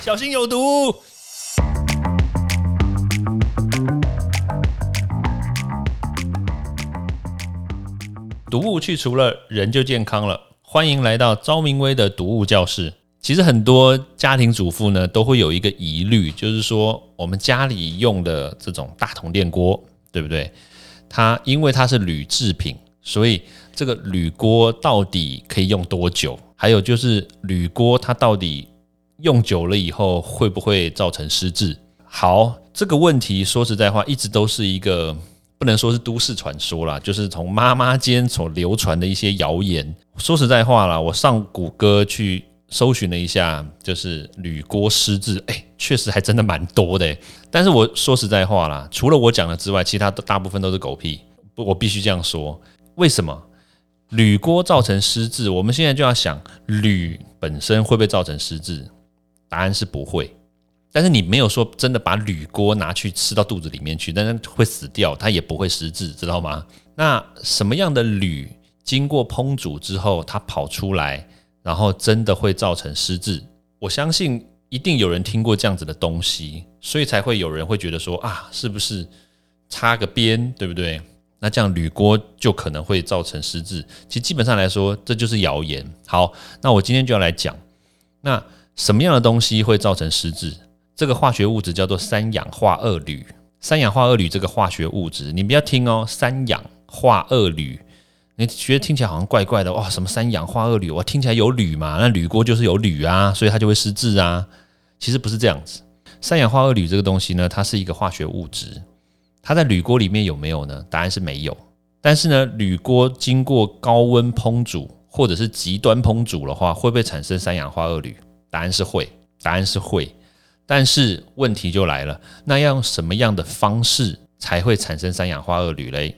小心有毒。毒物去除了，人就健康了。欢迎来到昭明威的毒物教室。其实很多家庭主妇呢，都会有一个疑虑，就是说我们家里用的这种大铜电锅，对不对？它因为它是铝制品，所以这个铝锅到底可以用多久？还有就是铝锅它到底用久了以后会不会造成失智？好，这个问题说实在话，一直都是一个。不能说是都市传说啦，就是从妈妈间所流传的一些谣言。说实在话啦，我上谷歌去搜寻了一下，就是铝锅失智，哎，确实还真的蛮多的。但是我说实在话啦，除了我讲的之外，其他大部分都是狗屁。不我必须这样说。为什么铝锅造成失智？我们现在就要想，铝本身会不会造成失智？答案是不会。但是你没有说真的把铝锅拿去吃到肚子里面去，但是会死掉，它也不会失智，知道吗？那什么样的铝经过烹煮之后，它跑出来，然后真的会造成失智？我相信一定有人听过这样子的东西，所以才会有人会觉得说啊，是不是插个边，对不对？那这样铝锅就可能会造成失智。其实基本上来说，这就是谣言。好，那我今天就要来讲，那什么样的东西会造成失智？这个化学物质叫做三氧化二铝。三氧化二铝这个化学物质，你不要听哦，三氧化二铝，你觉得听起来好像怪怪的哇？什么三氧化二铝？哇听起来有铝嘛？那铝锅就是有铝啊，所以它就会失智啊。其实不是这样子。三氧化二铝这个东西呢，它是一个化学物质，它在铝锅里面有没有呢？答案是没有。但是呢，铝锅经过高温烹煮或者是极端烹煮的话，会不会产生三氧化二铝？答案是会，答案是会。但是问题就来了，那要用什么样的方式才会产生三氧化二铝嘞？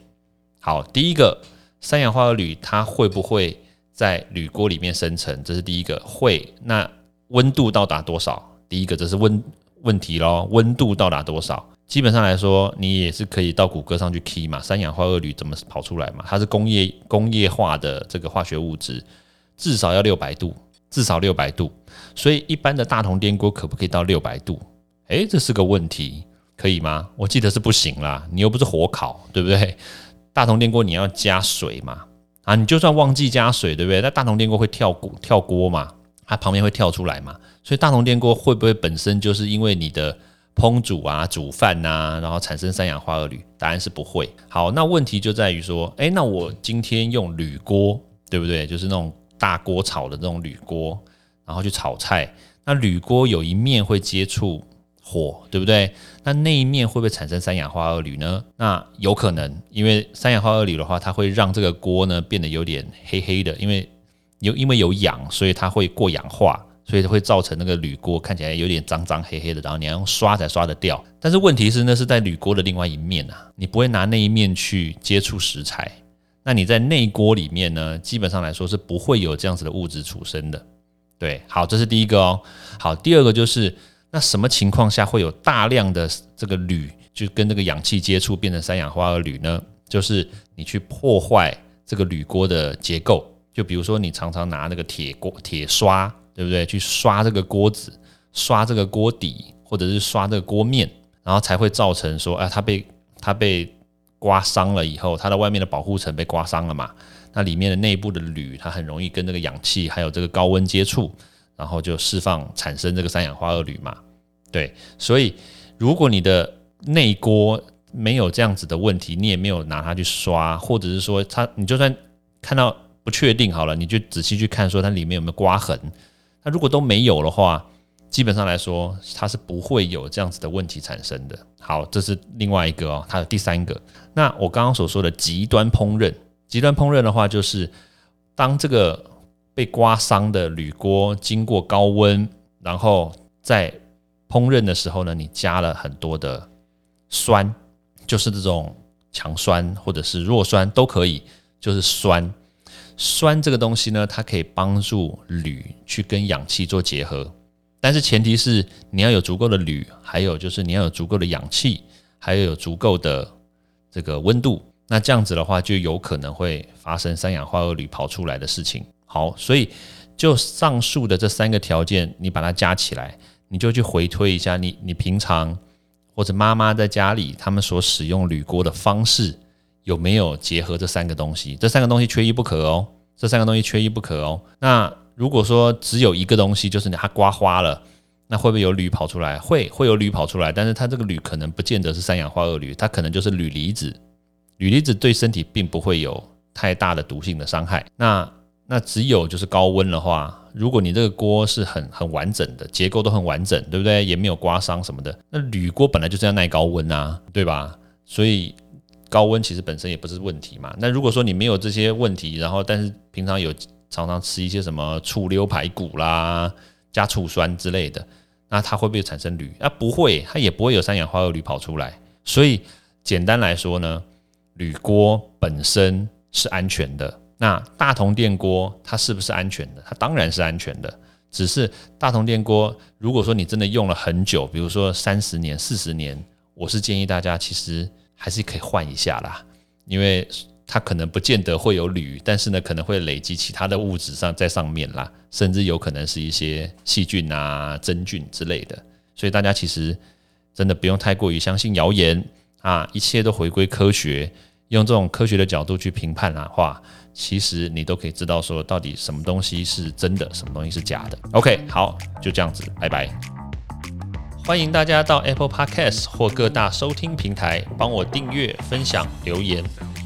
好，第一个，三氧化二铝它会不会在铝锅里面生成？这是第一个，会。那温度到达多少？第一个，这是温问题咯。温度到达多少？基本上来说，你也是可以到谷歌上去 key 嘛，三氧化二铝怎么跑出来嘛？它是工业工业化的这个化学物质，至少要六百度。至少六百度，所以一般的大铜电锅可不可以到六百度？诶，这是个问题，可以吗？我记得是不行啦，你又不是火烤，对不对？大铜电锅你要加水嘛，啊，你就算忘记加水，对不对？那大铜电锅会跳锅跳锅嘛，它旁边会跳出来嘛，所以大铜电锅会不会本身就是因为你的烹煮啊、煮饭呐，然后产生三氧化二铝？答案是不会。好，那问题就在于说，诶，那我今天用铝锅，对不对？就是那种。大锅炒的这种铝锅，然后去炒菜，那铝锅有一面会接触火，对不对？那那一面会不会产生三氧化二铝呢？那有可能，因为三氧化二铝的话，它会让这个锅呢变得有点黑黑的，因为有因为有氧，所以它会过氧化，所以会造成那个铝锅看起来有点脏脏黑黑的，然后你要用刷才刷得掉。但是问题是，那是在铝锅的另外一面啊，你不会拿那一面去接触食材。那你在内锅里面呢，基本上来说是不会有这样子的物质出生的。对，好，这是第一个哦。好，第二个就是那什么情况下会有大量的这个铝就跟这个氧气接触变成三氧化二铝呢？就是你去破坏这个铝锅的结构，就比如说你常常拿那个铁锅铁刷，对不对？去刷这个锅子、刷这个锅底，或者是刷这个锅面，然后才会造成说，啊，它被它被。刮伤了以后，它的外面的保护层被刮伤了嘛？那里面的内部的铝，它很容易跟这个氧气还有这个高温接触，然后就释放产生这个三氧化二铝嘛。对，所以如果你的内锅没有这样子的问题，你也没有拿它去刷，或者是说它，你就算看到不确定好了，你就仔细去看说它里面有没有刮痕。那如果都没有的话，基本上来说，它是不会有这样子的问题产生的。好，这是另外一个哦，它的第三个。那我刚刚所说的极端烹饪，极端烹饪的话，就是当这个被刮伤的铝锅经过高温，然后在烹饪的时候呢，你加了很多的酸，就是这种强酸或者是弱酸都可以，就是酸。酸这个东西呢，它可以帮助铝去跟氧气做结合。但是前提是你要有足够的铝，还有就是你要有足够的氧气，还有有足够的这个温度。那这样子的话，就有可能会发生三氧化二铝跑出来的事情。好，所以就上述的这三个条件，你把它加起来，你就去回推一下你你平常或者妈妈在家里他们所使用铝锅的方式有没有结合这三个东西？这三个东西缺一不可哦，这三个东西缺一不可哦。那如果说只有一个东西，就是它刮花了，那会不会有铝跑出来？会会有铝跑出来，但是它这个铝可能不见得是三氧化二铝，它可能就是铝离子。铝离子对身体并不会有太大的毒性的伤害。那那只有就是高温的话。如果你这个锅是很很完整的，结构都很完整，对不对？也没有刮伤什么的。那铝锅本来就是要耐高温啊，对吧？所以高温其实本身也不是问题嘛。那如果说你没有这些问题，然后但是平常有常常吃一些什么醋溜排骨啦、加醋酸之类的，那它会不会产生铝？啊，不会，它也不会有三氧化二铝跑出来。所以简单来说呢，铝锅本身是安全的。那大同电锅它是不是安全的？它当然是安全的，只是大同电锅，如果说你真的用了很久，比如说三十年、四十年，我是建议大家其实还是可以换一下啦，因为它可能不见得会有铝，但是呢可能会累积其他的物质上在上面啦，甚至有可能是一些细菌啊、真菌之类的，所以大家其实真的不用太过于相信谣言啊，一切都回归科学，用这种科学的角度去评判的话。其实你都可以知道说，到底什么东西是真的，什么东西是假的。OK，好，就这样子，拜拜。欢迎大家到 Apple Podcast 或各大收听平台帮我订阅、分享、留言。